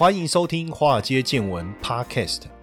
欢迎收听《华尔街见闻》Podcast。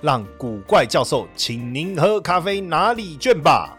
让古怪教授请您喝咖啡拿礼券吧。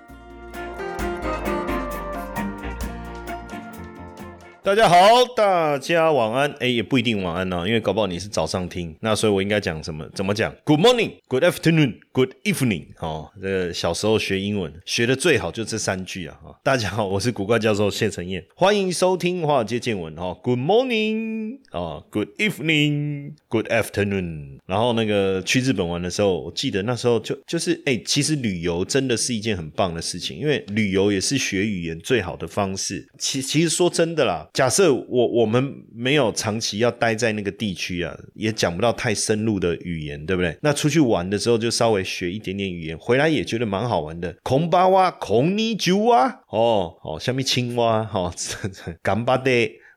大家好，大家晚安。哎，也不一定晚安呢，因为搞不好你是早上听。那所以我应该讲什么？怎么讲？Good morning, Good afternoon, Good evening。哦，这个小时候学英文学的最好就这三句啊。哈，大家好，我是古怪教授谢承彦，欢迎收听华尔街见闻。哈，Good morning 啊，Good evening, Good afternoon。然后那个去日本玩的时候，我记得那时候就就是哎，其实旅游真的是一件很棒的事情，因为旅游也是学语言最好的方式。其其实说真的啦。假设我我们没有长期要待在那个地区啊，也讲不到太深入的语言，对不对？那出去玩的时候就稍微学一点点语言，回来也觉得蛮好玩的。空巴哇，空尼酒啊，哦哦，下面青蛙，哦，干巴的，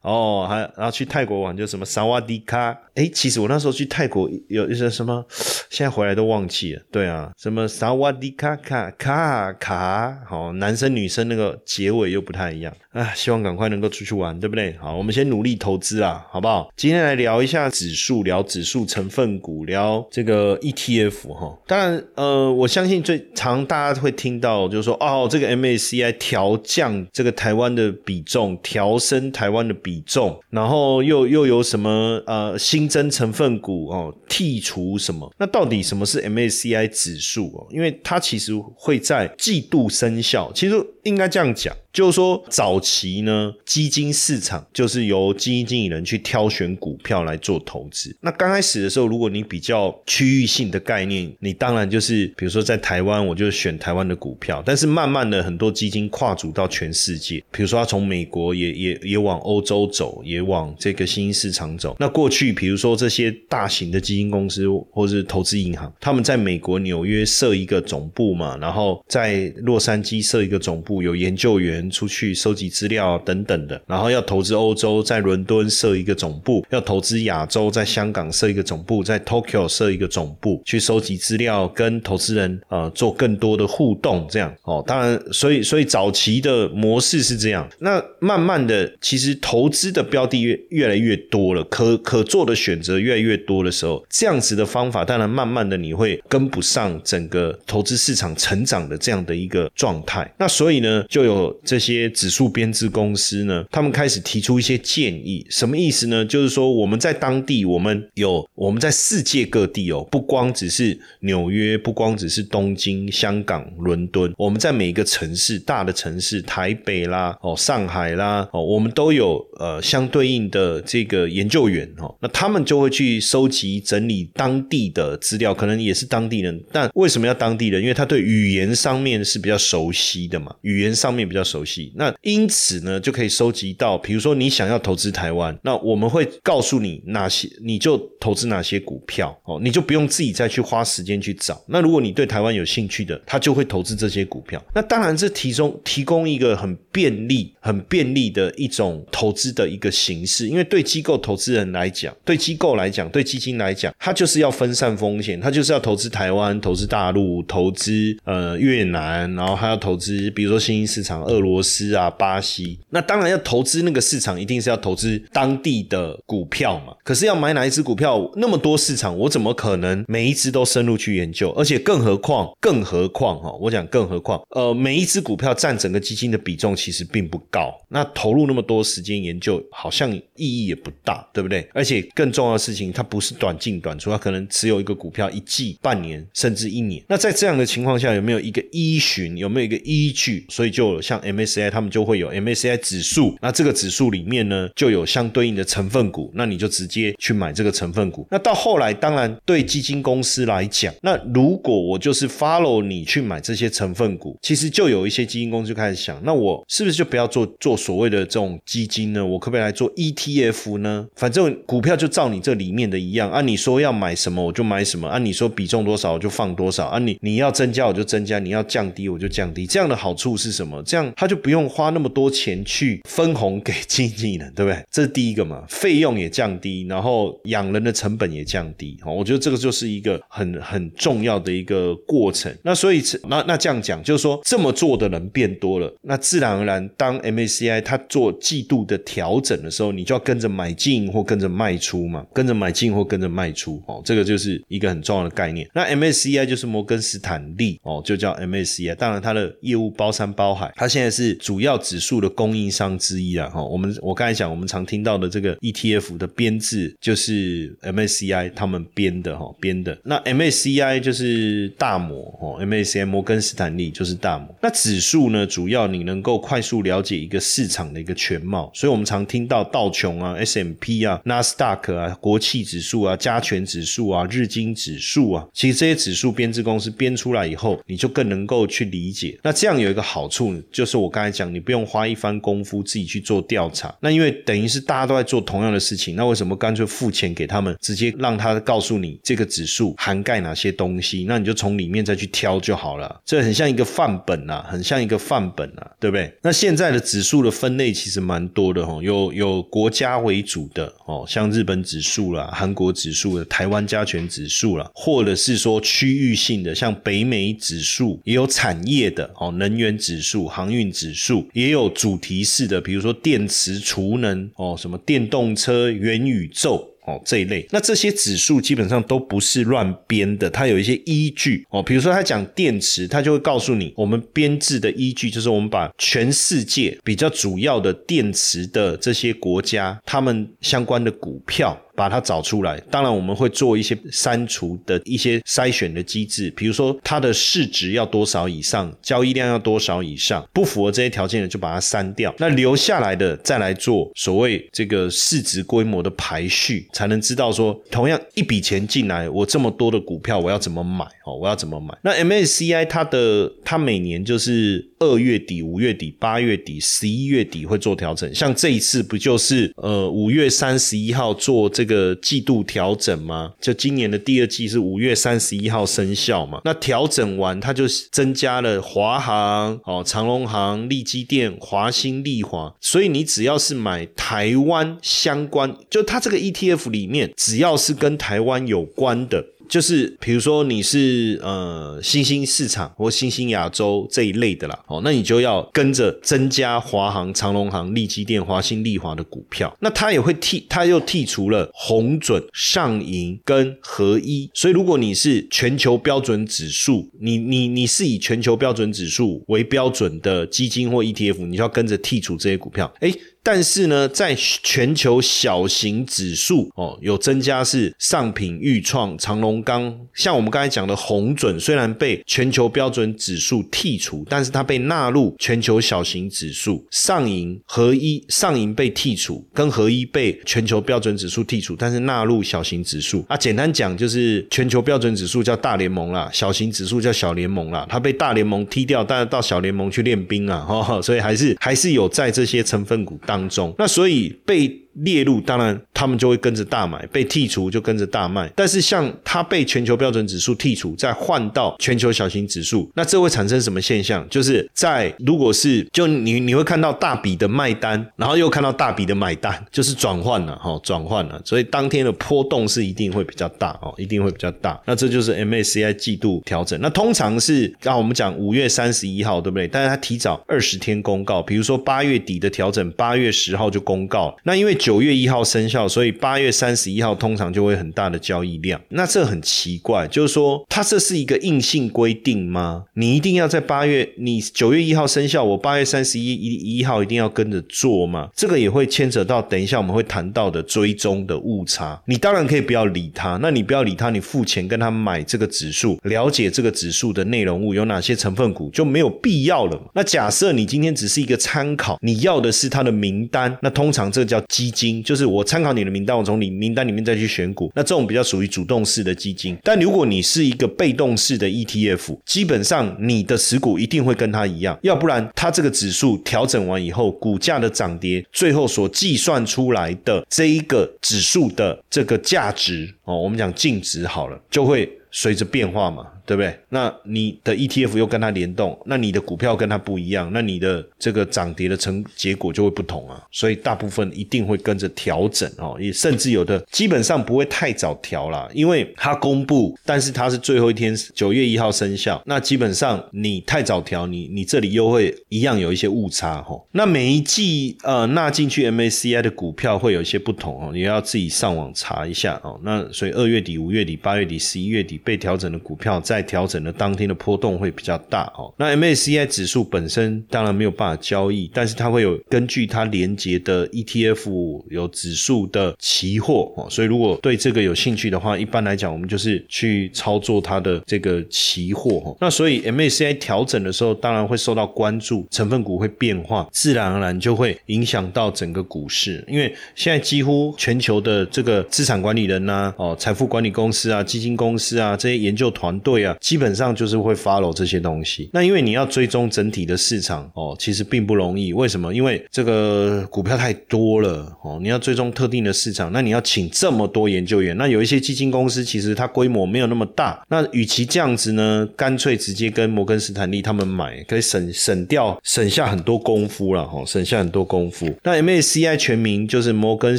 哦，还然后去泰国玩就什么萨瓦迪卡。哎，其实我那时候去泰国有一些什么，现在回来都忘记了。对啊，什么萨瓦迪卡卡卡卡，好，男生女生那个结尾又不太一样啊。希望赶快能够出去玩，对不对？好，我们先努力投资啊，好不好？今天来聊一下指数，聊指数成分股，聊这个 ETF 哈。当然，呃，我相信最常大家会听到就是说，哦，这个 MACI 调降这个台湾的比重，调升台湾的比比重，然后又又有什么呃新。增成分股哦，剔除什么？那到底什么是 MACI 指数哦？因为它其实会在季度生效，其实应该这样讲。就是说，早期呢，基金市场就是由基金经理人去挑选股票来做投资。那刚开始的时候，如果你比较区域性的概念，你当然就是，比如说在台湾，我就选台湾的股票。但是慢慢的，很多基金跨足到全世界，比如说他从美国也也也往欧洲走，也往这个新兴市场走。那过去，比如说这些大型的基金公司或是投资银行，他们在美国纽约设一个总部嘛，然后在洛杉矶设一个总部，有研究员。出去收集资料等等的，然后要投资欧洲，在伦敦设一个总部；要投资亚洲，在香港设一个总部，在 Tokyo 设一个总部，去收集资料，跟投资人呃做更多的互动。这样哦，当然，所以所以早期的模式是这样。那慢慢的，其实投资的标的越越来越多了，可可做的选择越来越多的时候，这样子的方法，当然慢慢的你会跟不上整个投资市场成长的这样的一个状态。那所以呢，就有。这些指数编制公司呢，他们开始提出一些建议，什么意思呢？就是说我们在当地，我们有我们在世界各地哦，不光只是纽约，不光只是东京、香港、伦敦，我们在每一个城市，大的城市，台北啦，哦，上海啦，哦，我们都有呃相对应的这个研究员哦，那他们就会去收集整理当地的资料，可能也是当地人，但为什么要当地人？因为他对语言上面是比较熟悉的嘛，语言上面比较熟悉。那因此呢，就可以收集到，比如说你想要投资台湾，那我们会告诉你哪些，你就投资哪些股票哦，你就不用自己再去花时间去找。那如果你对台湾有兴趣的，他就会投资这些股票。那当然这提供提供一个很便利、很便利的一种投资的一个形式，因为对机构投资人来讲，对机构来讲，对基金来讲，他就是要分散风险，他就是要投资台湾、投资大陆、投资呃越南，然后还要投资比如说新兴市场俄罗。斯啊，巴西，那当然要投资那个市场，一定是要投资当地的股票嘛。可是要买哪一只股票，那么多市场，我怎么可能每一只都深入去研究？而且更何况，更何况哈，我讲更何况，呃，每一只股票占整个基金的比重其实并不高。那投入那么多时间也研究，好像意义也不大，对不对？而且更重要的事情，它不是短进短出，它可能持有一个股票一季、半年甚至一年。那在这样的情况下，有没有一个依循？有没有一个依据？所以就像 MSCI 他们就会有 MSCI 指数，那这个指数里面呢就有相对应的成分股，那你就直接去买这个成分股。那到后来，当然对基金公司来讲，那如果我就是 follow 你去买这些成分股，其实就有一些基金公司就开始想，那我是不是就不要做做所谓的这种基金呢？我可不可以来做 ETF 呢？反正股票就照你这里面的一样，按你说要买什么我就买什么，按你说比重多少我就放多少，按你你要增加我就增加，你要降低我就降低。这样的好处是什么？这样他就不用花那么多钱去分红给经纪人，对不对？这是第一个嘛，费用也降低，然后养人的成本也降低。哦，我觉得这个就是一个很很重要的一个过程。那所以那那这样讲，就是说这么做的人变多了，那自然而然，当 MACI 它做季度的调整的时候，你就要跟着买进或跟着卖出嘛，跟着买进或跟着卖出。哦，这个就是一个很重要的概念。那 MACI 就是摩根斯坦利，哦，就叫 MACI。当然，它的业务包山包海，它现在是主要指数的供应商之一啊。哈，我们我刚才讲，我们常听到的这个 ETF 的编制就是 MACI 他们编的哈，编的。那 MACI 就是大摩哦，MACI 摩根斯坦利就是大摩。那指数呢，主要你能够快速了解一个市场的一个全貌，所以我们常听到道琼啊、S M P 啊、纳斯达克啊、国企指数啊、加权指数啊、日经指数啊，其实这些指数编制公司编出来以后，你就更能够去理解。那这样有一个好处，就是我刚才讲，你不用花一番功夫自己去做调查。那因为等于是大家都在做同样的事情，那为什么干脆付钱给他们，直接让他告诉你这个指数涵盖哪些东西？那你就从里面再去挑就好了。这很像一个范本啊，很像一个范本啊，对不对？那现在的指数的分类其实蛮多的哦，有有国家为主的哦，像日本指数啦、韩国指数的、台湾加权指数啦，或者是说区域性的，像北美指数，也有产业的哦，能源指数、航运指数，也有主题式的，比如说电池、储能哦，什么电动车、元宇宙。哦，这一类，那这些指数基本上都不是乱编的，它有一些依据哦。比如说，它讲电池，它就会告诉你，我们编制的依据就是我们把全世界比较主要的电池的这些国家，他们相关的股票。把它找出来，当然我们会做一些删除的一些筛选的机制，比如说它的市值要多少以上，交易量要多少以上，不符合这些条件的就把它删掉，那留下来的再来做所谓这个市值规模的排序，才能知道说同样一笔钱进来，我这么多的股票我要怎么买哦，我要怎么买？那 MSCI 它的它每年就是二月底、五月底、八月底、十一月底会做调整，像这一次不就是呃五月三十一号做这。个季度调整吗？就今年的第二季是五月三十一号生效嘛？那调整完，它就增加了华航、哦长隆航、利基电、华兴、利华。所以你只要是买台湾相关，就它这个 ETF 里面，只要是跟台湾有关的。就是比如说你是呃新兴市场或新兴亚洲这一类的啦，哦，那你就要跟着增加华航、长隆航、利基电、华兴、利华的股票。那它也会剔，它又剔除了红准、上银跟合一。所以如果你是全球标准指数，你你你是以全球标准指数为标准的基金或 ETF，你就要跟着剔除这些股票。哎。但是呢，在全球小型指数哦，有增加是上品、豫创、长隆钢，像我们刚才讲的红准，虽然被全球标准指数剔除，但是它被纳入全球小型指数。上银合一上银被剔除，跟合一被全球标准指数剔除，但是纳入小型指数。啊，简单讲就是全球标准指数叫大联盟啦，小型指数叫小联盟啦。它被大联盟踢掉，但是到小联盟去练兵啊，哈，所以还是还是有在这些成分股当中，那所以被。列入，当然他们就会跟着大买；被剔除就跟着大卖。但是像它被全球标准指数剔除，再换到全球小型指数，那这会产生什么现象？就是在如果是就你你会看到大笔的卖单，然后又看到大笔的买单，就是转换了哈，转换了。所以当天的波动是一定会比较大哦，一定会比较大。那这就是 MACI 季度调整。那通常是刚我们讲五月三十一号，对不对？但是它提早二十天公告，比如说八月底的调整，八月十号就公告。那因为九月一号生效，所以八月三十一号通常就会很大的交易量。那这很奇怪，就是说它这是一个硬性规定吗？你一定要在八月，你九月一号生效，我八月三十一一一号一定要跟着做吗？这个也会牵扯到等一下我们会谈到的追踪的误差。你当然可以不要理它，那你不要理它，你付钱跟他买这个指数，了解这个指数的内容物有哪些成分股就没有必要了。那假设你今天只是一个参考，你要的是它的名单，那通常这叫基金，就是我参考你的名单，我从你名单里面再去选股，那这种比较属于主动式的基金。但如果你是一个被动式的 ETF，基本上你的持股一定会跟它一样，要不然它这个指数调整完以后，股价的涨跌，最后所计算出来的这一个指数的这个价值哦，我们讲净值好了，就会随着变化嘛。对不对？那你的 ETF 又跟它联动，那你的股票跟它不一样，那你的这个涨跌的成结果就会不同啊。所以大部分一定会跟着调整哦，也甚至有的基本上不会太早调啦，因为它公布，但是它是最后一天九月一号生效，那基本上你太早调，你你这里又会一样有一些误差哈。那每一季呃纳进去 MACI 的股票会有一些不同哦，你要自己上网查一下哦。那所以二月底、五月底、八月底、十一月底被调整的股票。在在调整的当天的波动会比较大哦。那 MACI 指数本身当然没有办法交易，但是它会有根据它连接的 ETF 有指数的期货哦。所以如果对这个有兴趣的话，一般来讲我们就是去操作它的这个期货哦。那所以 MACI 调整的时候，当然会受到关注，成分股会变化，自然而然就会影响到整个股市。因为现在几乎全球的这个资产管理人呐，哦，财富管理公司啊，基金公司啊，这些研究团队。啊，基本上就是会 follow 这些东西。那因为你要追踪整体的市场哦，其实并不容易。为什么？因为这个股票太多了哦，你要追踪特定的市场，那你要请这么多研究员。那有一些基金公司其实它规模没有那么大。那与其这样子呢，干脆直接跟摩根斯坦利他们买，可以省省掉省下很多功夫了哈，省下很多功夫。那 MACI 全名就是摩根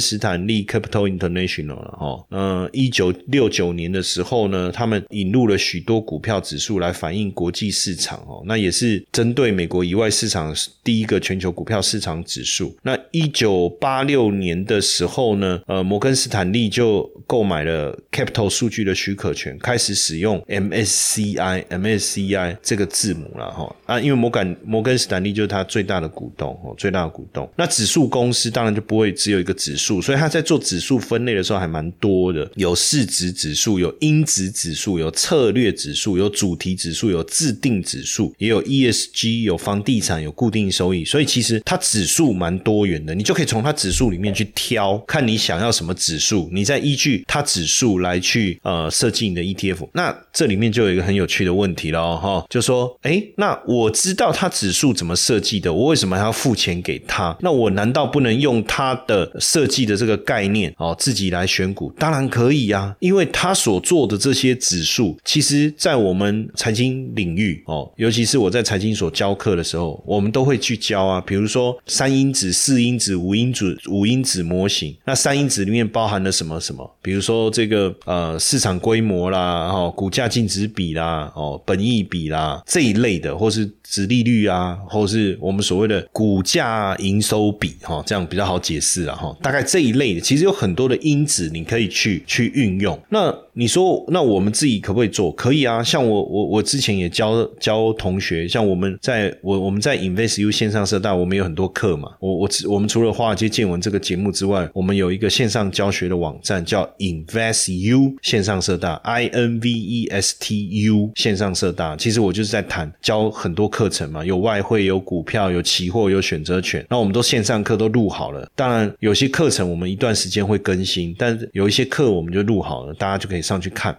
斯坦利 Capital International 了哈。嗯，一九六九年的时候呢，他们引入了许多。多股票指数来反映国际市场哦，那也是针对美国以外市场第一个全球股票市场指数。那一九八六年的时候呢，呃，摩根斯坦利就购买了 Capital 数据的许可权，开始使用 MSCI MSCI 这个字母了哈啊，因为摩根摩根斯坦利就是它最大的股东哦，最大的股东。那指数公司当然就不会只有一个指数，所以他在做指数分类的时候还蛮多的，有市值指数，有因子指数，有策略。指指数有主题指数，有自定指数，也有 ESG，有房地产，有固定收益，所以其实它指数蛮多元的，你就可以从它指数里面去挑，看你想要什么指数，你再依据它指数来去呃设计你的 ETF。那这里面就有一个很有趣的问题了哈，就说哎，那我知道它指数怎么设计的，我为什么还要付钱给他？那我难道不能用它的设计的这个概念哦，自己来选股？当然可以呀，因为他所做的这些指数其实。在我们财经领域哦，尤其是我在财经所教课的时候，我们都会去教啊。比如说三因子、四因子、五因子、五因子模型。那三因子里面包含了什么什么？比如说这个呃市场规模啦，哦股价净值比啦，哦本益比啦这一类的，或是值利率啊，或是我们所谓的股价营收比哈，这样比较好解释了哈。大概这一类的，其实有很多的因子你可以去去运用。那你说，那我们自己可不可以做？可以啊，像我我我之前也教教同学，像我们在我我们在 InvestU 线上社大，我们有很多课嘛。我我我们除了华尔街见闻这个节目之外，我们有一个线上教学的网站叫 InvestU 线上社大，I N V E S T U 线上社大。其实我就是在谈教很多课程嘛，有外汇，有股票，有期货，有选择权。那我们都线上课都录好了。当然有些课程我们一段时间会更新，但有一些课我们就录好了，大家就可以。上去看，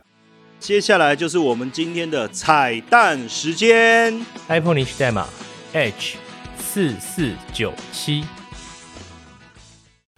接下来就是我们今天的彩蛋时间。iPhone 领取代码 H 四四九七。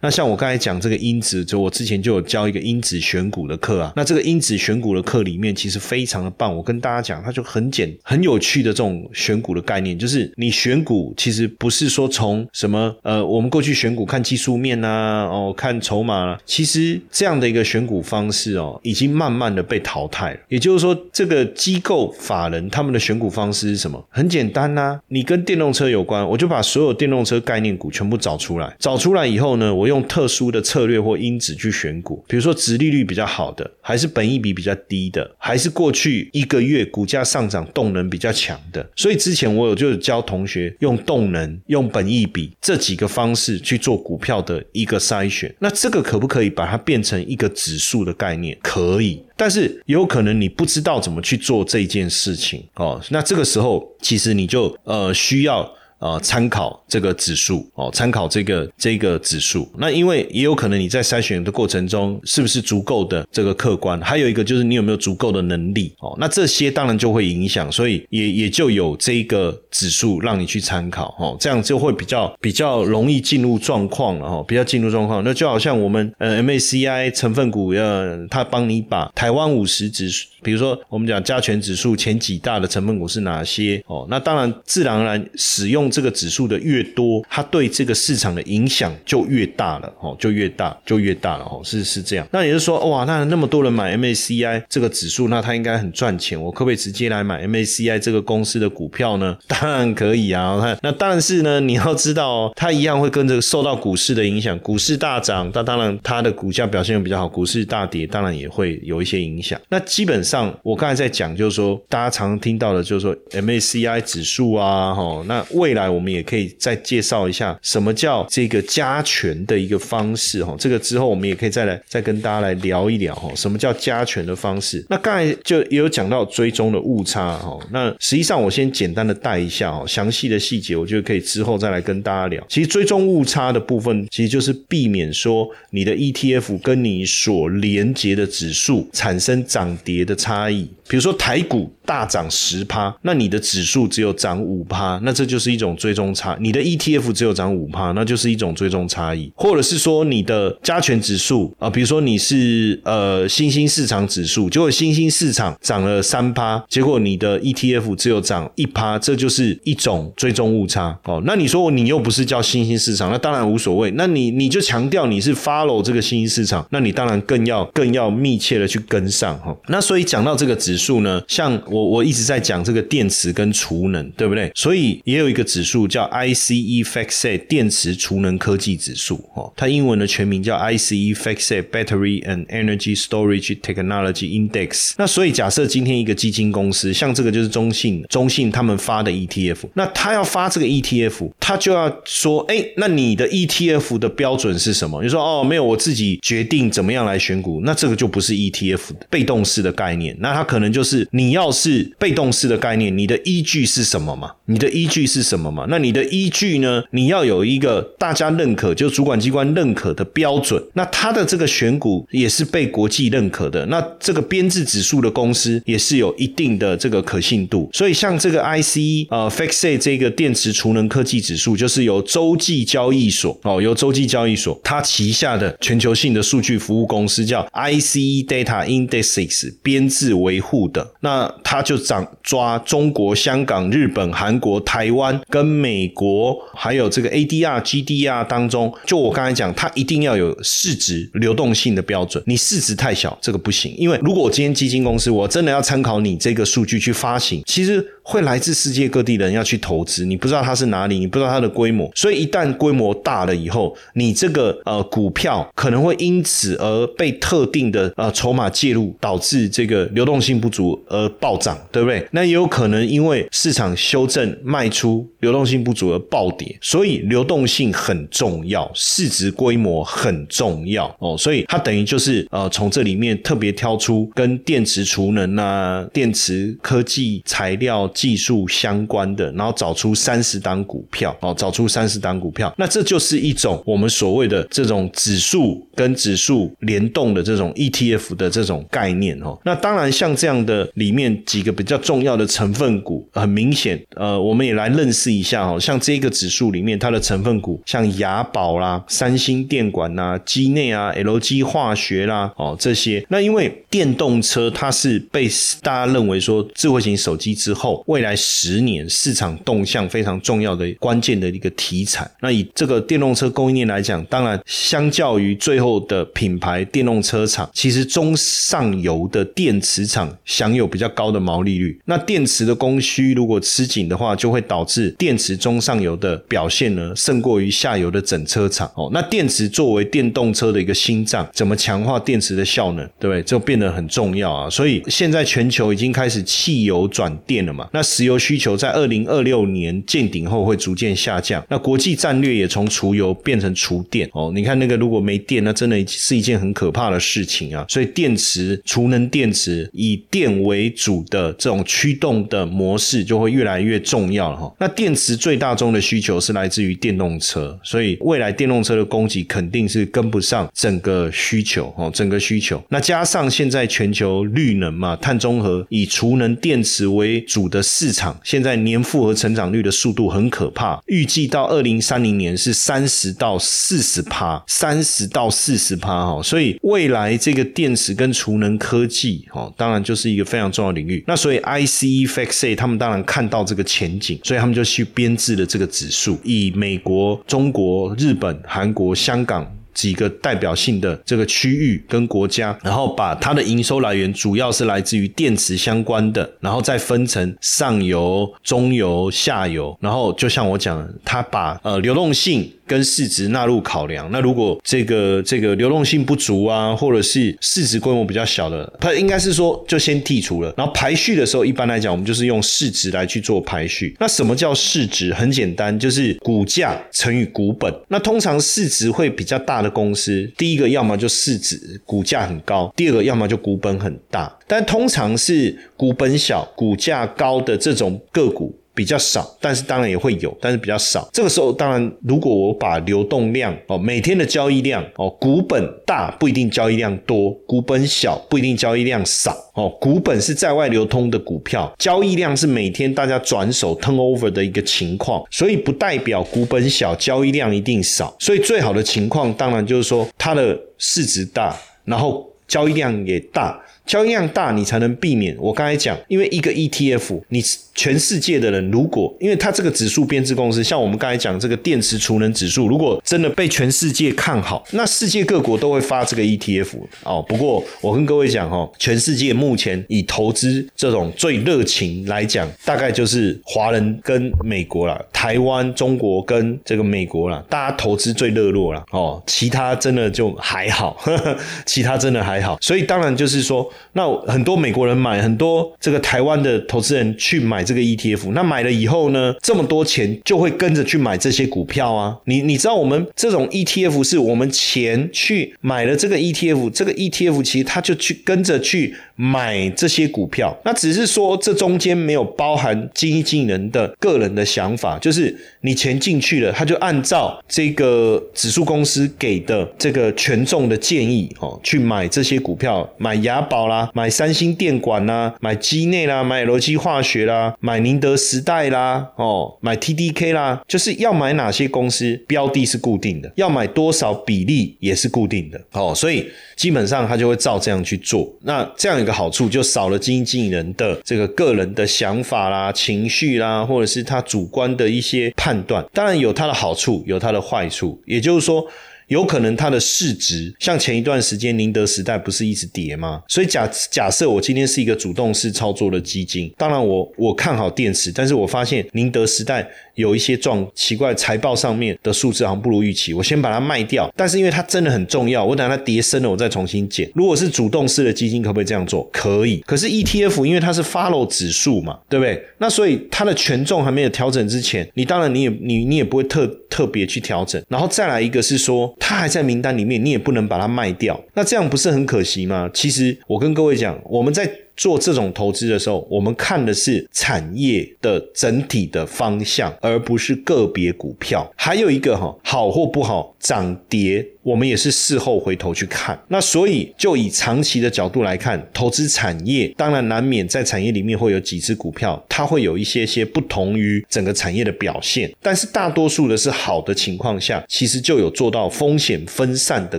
那像我刚才讲这个因子，就我之前就有教一个因子选股的课啊。那这个因子选股的课里面其实非常的棒，我跟大家讲，它就很简很有趣的这种选股的概念，就是你选股其实不是说从什么呃，我们过去选股看技术面呐，哦看筹码，其实这样的一个选股方式哦，已经慢慢的被淘汰了。也就是说，这个机构法人他们的选股方式是什么？很简单呐，你跟电动车有关，我就把所有电动车概念股全部找出来，找出来以后呢，我。用特殊的策略或因子去选股，比如说殖利率比较好的，还是本益比比较低的，还是过去一个月股价上涨动能比较强的。所以之前我有就是教同学用动能、用本益比这几个方式去做股票的一个筛选。那这个可不可以把它变成一个指数的概念？可以。但是有可能你不知道怎么去做这件事情哦，那这个时候其实你就呃需要。呃，参考这个指数哦，参考这个这个指数。那因为也有可能你在筛选的过程中，是不是足够的这个客观？还有一个就是你有没有足够的能力哦。那这些当然就会影响，所以也也就有这个指数让你去参考哦，这样就会比较比较容易进入状况了哈，比较进入状况。那就好像我们呃 MACI 成分股呃，它帮你把台湾五十指数，比如说我们讲加权指数前几大的成分股是哪些哦？那当然自然而然使用。这个指数的越多，它对这个市场的影响就越大了，哦，就越大，就越大了，哦，是是这样。那也就是说，哇，那那么多人买 MACI 这个指数，那它应该很赚钱，我可不可以直接来买 MACI 这个公司的股票呢？当然可以啊，那那但是呢，你要知道哦，它一样会跟着受到股市的影响，股市大涨，那当然它的股价表现又比较好；股市大跌，当然也会有一些影响。那基本上，我刚才在讲，就是说，大家常听到的，就是说 MACI 指数啊，哈，那未来来我们也可以再介绍一下什么叫这个加权的一个方式哈，这个之后我们也可以再来再跟大家来聊一聊哈，什么叫加权的方式？那刚才就也有讲到追踪的误差哈，那实际上我先简单的带一下哈，详细的细节我就可以之后再来跟大家聊。其实追踪误差的部分，其实就是避免说你的 ETF 跟你所连接的指数产生涨跌的差异。比如说台股大涨十趴，那你的指数只有涨五趴，那这就是一种追踪差。你的 ETF 只有涨五趴，那就是一种追踪差异。或者是说你的加权指数啊，比如说你是呃新兴市场指数，结果新兴市场涨了三趴，结果你的 ETF 只有涨一趴，这就是一种追踪误差哦。那你说你又不是叫新兴市场，那当然无所谓。那你你就强调你是 follow 这个新兴市场，那你当然更要更要密切的去跟上哈。那所以讲到这个指。数呢？像我我一直在讲这个电池跟储能，对不对？所以也有一个指指数叫 ICE FactSet 电池储能科技指数哦，它英文的全名叫 ICE FactSet Battery and Energy Storage Technology Index。那所以假设今天一个基金公司，像这个就是中信，中信他们发的 ETF，那他要发这个 ETF，他就要说，哎，那你的 ETF 的标准是什么？你说哦，没有，我自己决定怎么样来选股，那这个就不是 ETF 被动式的概念，那他可能。就是你要是被动式的概念，你的依据是什么嘛？你的依据是什么嘛？那你的依据呢？你要有一个大家认可，就主管机关认可的标准。那它的这个选股也是被国际认可的。那这个编制指数的公司也是有一定的这个可信度。所以像这个 ICE 呃 f a x e 这个电池储能科技指数，就是由洲际交易所哦，由洲际交易所它旗下的全球性的数据服务公司叫 ICE Data Indexes 编制维护。的那他就掌抓中国、香港、日本、韩国、台湾跟跟美国，还有这个 ADR、GDR 当中，就我刚才讲，它一定要有市值流动性的标准。你市值太小，这个不行。因为如果我今天基金公司，我真的要参考你这个数据去发行，其实。会来自世界各地的人要去投资，你不知道它是哪里，你不知道它的规模，所以一旦规模大了以后，你这个呃股票可能会因此而被特定的呃筹码介入，导致这个流动性不足而暴涨，对不对？那也有可能因为市场修正卖出，流动性不足而暴跌，所以流动性很重要，市值规模很重要哦，所以它等于就是呃从这里面特别挑出跟电池储能啊、电池科技材料。技术相关的，然后找出三十档股票，哦，找出三十档股票，那这就是一种我们所谓的这种指数跟指数联动的这种 ETF 的这种概念，哦。那当然，像这样的里面几个比较重要的成分股，很明显，呃，我们也来认识一下，哦，像这个指数里面它的成分股，像雅宝啦、三星电管呐、机内啊、LG 化学啦，哦，这些，那因为电动车它是被大家认为说智慧型手机之后。未来十年市场动向非常重要的关键的一个题材。那以这个电动车供应链来讲，当然相较于最后的品牌电动车厂，其实中上游的电池厂享有比较高的毛利率。那电池的供需如果吃紧的话，就会导致电池中上游的表现呢胜过于下游的整车厂。哦，那电池作为电动车的一个心脏，怎么强化电池的效能，对不对？就变得很重要啊。所以现在全球已经开始汽油转电了嘛？那石油需求在二零二六年见顶后会逐渐下降。那国际战略也从除油变成除电。哦，你看那个如果没电，那真的是一件很可怕的事情啊。所以电池、储能电池以电为主的这种驱动的模式就会越来越重要了哈。那电池最大宗的需求是来自于电动车，所以未来电动车的供给肯定是跟不上整个需求哦，整个需求。那加上现在全球绿能嘛，碳中和以储能电池为主的市场，现在年复合成长率的速度很可怕，预计到二零三零年是三十到四十趴，三十到四十趴哈。所以未来这个电池跟储能科技哦，当然就是一个非常重要领域。那所以 ICE f a c e 他们当然看到这个前景，所以他们就去编制了这个指数，以美国、中国、日本、韩国、香港。几个代表性的这个区域跟国家，然后把它的营收来源主要是来自于电池相关的，然后再分成上游、中游、下游，然后就像我讲，它把呃流动性。跟市值纳入考量，那如果这个这个流动性不足啊，或者是市值规模比较小的，它应该是说就先剔除了。然后排序的时候，一般来讲，我们就是用市值来去做排序。那什么叫市值？很简单，就是股价乘以股本。那通常市值会比较大的公司，第一个要么就市值股价很高，第二个要么就股本很大。但通常是股本小、股价高的这种个股。比较少，但是当然也会有，但是比较少。这个时候，当然如果我把流动量哦，每天的交易量哦，股本大不一定交易量多，股本小不一定交易量少哦。股本是在外流通的股票，交易量是每天大家转手 turnover 的一个情况，所以不代表股本小交易量一定少。所以最好的情况，当然就是说它的市值大，然后交易量也大。交易量大，你才能避免我刚才讲，因为一个 ETF，你全世界的人如果，因为它这个指数编制公司，像我们刚才讲这个电池储能指数，如果真的被全世界看好，那世界各国都会发这个 ETF 哦。不过我跟各位讲哦，全世界目前以投资这种最热情来讲，大概就是华人跟美国啦，台湾、中国跟这个美国啦，大家投资最热络了哦。其他真的就还好，呵 呵其他真的还好。所以当然就是说。那很多美国人买，很多这个台湾的投资人去买这个 ETF，那买了以后呢，这么多钱就会跟着去买这些股票啊。你你知道我们这种 ETF 是我们钱去买了这个 ETF，这个 ETF 其实它就去跟着去买这些股票。那只是说这中间没有包含基金经理人的个人的想法，就是你钱进去了，他就按照这个指数公司给的这个权重的建议哦，去买这些股票，买雅宝。啦，买三星电管啦，买基内啦，买楼机化学啦，买宁德时代啦，哦，买 T D K 啦，就是要买哪些公司，标的是固定的，要买多少比例也是固定的，哦，所以基本上他就会照这样去做。那这样一个好处，就少了基金经理人的这个个人的想法啦、情绪啦，或者是他主观的一些判断。当然有它的好处，有它的坏处，也就是说。有可能它的市值像前一段时间宁德时代不是一直跌吗？所以假假设我今天是一个主动式操作的基金，当然我我看好电池，但是我发现宁德时代有一些状奇怪财报上面的数字好像不如预期，我先把它卖掉。但是因为它真的很重要，我等它跌深了我再重新减。如果是主动式的基金，可不可以这样做？可以。可是 ETF 因为它是 follow 指数嘛，对不对？那所以它的权重还没有调整之前，你当然你也你你也不会特特别去调整。然后再来一个是说。它还在名单里面，你也不能把它卖掉，那这样不是很可惜吗？其实我跟各位讲，我们在。做这种投资的时候，我们看的是产业的整体的方向，而不是个别股票。还有一个哈，好或不好，涨跌，我们也是事后回头去看。那所以就以长期的角度来看，投资产业，当然难免在产业里面会有几只股票，它会有一些些不同于整个产业的表现。但是大多数的是好的情况下，其实就有做到风险分散的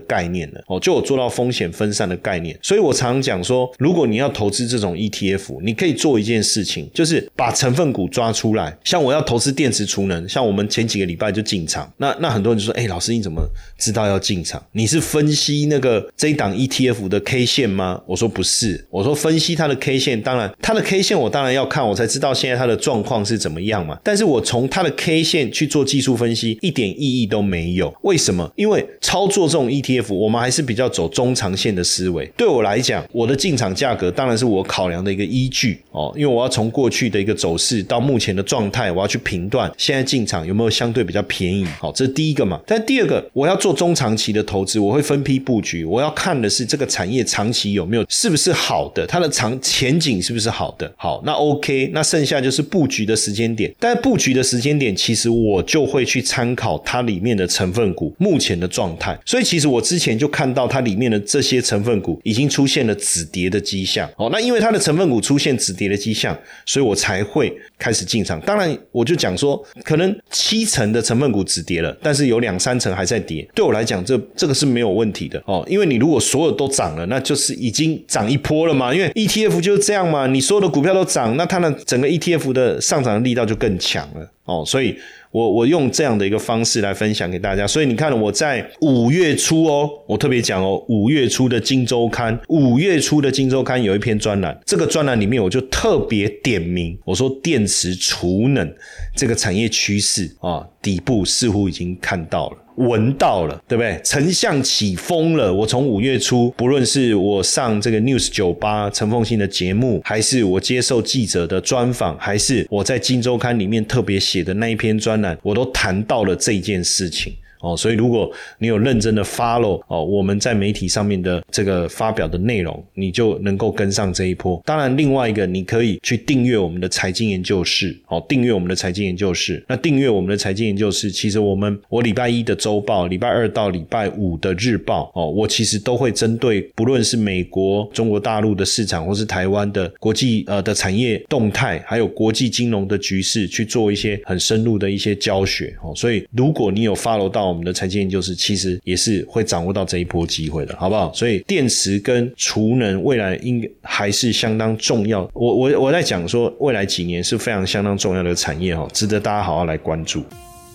概念了。哦，就有做到风险分散的概念。所以我常讲说，如果你要投资，这种 ETF，你可以做一件事情，就是把成分股抓出来。像我要投资电池储能，像我们前几个礼拜就进场，那那很多人就说：“哎，老师你怎么知道要进进场？你是分析那个这一档 ETF 的 K 线吗？”我说不是，我说分析它的 K 线，当然它的 K 线我当然要看，我才知道现在它的状况是怎么样嘛。但是我从它的 K 线去做技术分析，一点意义都没有。为什么？因为操作这种 ETF，我们还是比较走中长线的思维。对我来讲，我的进场价格当然是我考量的一个依据哦，因为我要从过去的一个走势到目前的状态，我要去评断现在进场有没有相对比较便宜。好，这是第一个嘛。但第二个，我要做中长期的投资，我会分批布局。我要看的是这个产业长期有没有是不是好的，它的长前景是不是好的。好，那 OK，那剩下就是布局的时间点。但布局的时间点，其实我就会去参考它里面的成分股目前的状态。所以其实我之前就看到它里面的这些成分股已经出现了止跌的迹象。哦，那因为它的成分股出现止跌的迹象，所以我才会开始进场。当然，我就讲说，可能七成的成分股止跌了，但是有两三成还在跌。对我来讲，这这个是没有问题的哦，因为你如果所有都涨了，那就是已经涨一波了嘛。因为 ETF 就是这样嘛，你所有的股票都涨，那它的整个 ETF 的上涨力道就更强了哦，所以。我我用这样的一个方式来分享给大家，所以你看我在五月初哦，我特别讲哦，五月初的《金周刊》，五月初的《金周刊》有一篇专栏，这个专栏里面我就特别点名，我说电池储能这个产业趋势啊，底部似乎已经看到了。闻到了，对不对？丞相起风了。我从五月初，不论是我上这个 News 酒吧陈凤新的节目，还是我接受记者的专访，还是我在《金周刊》里面特别写的那一篇专栏，我都谈到了这件事情。哦，所以如果你有认真的 follow 哦，我们在媒体上面的这个发表的内容，你就能够跟上这一波。当然，另外一个你可以去订阅我们的财经研究室，哦，订阅我们的财经研究室。那订阅我们的财经研究室，其实我们我礼拜一的周报，礼拜二到礼拜五的日报，哦，我其实都会针对不论是美国、中国大陆的市场，或是台湾的国际呃的产业动态，还有国际金融的局势，去做一些很深入的一些教学。哦，所以如果你有 follow 到。我们的财经研究室其实也是会掌握到这一波机会的，好不好？所以电池跟储能未来应该还是相当重要。我我我在讲说，未来几年是非常相当重要的产业哦，值得大家好好来关注。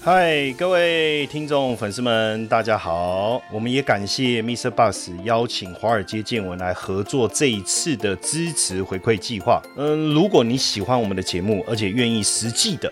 嗨，各位听众粉丝们，大家好！我们也感谢 Mr. Bus 邀请华尔街见闻来合作这一次的支持回馈计划。嗯，如果你喜欢我们的节目，而且愿意实际的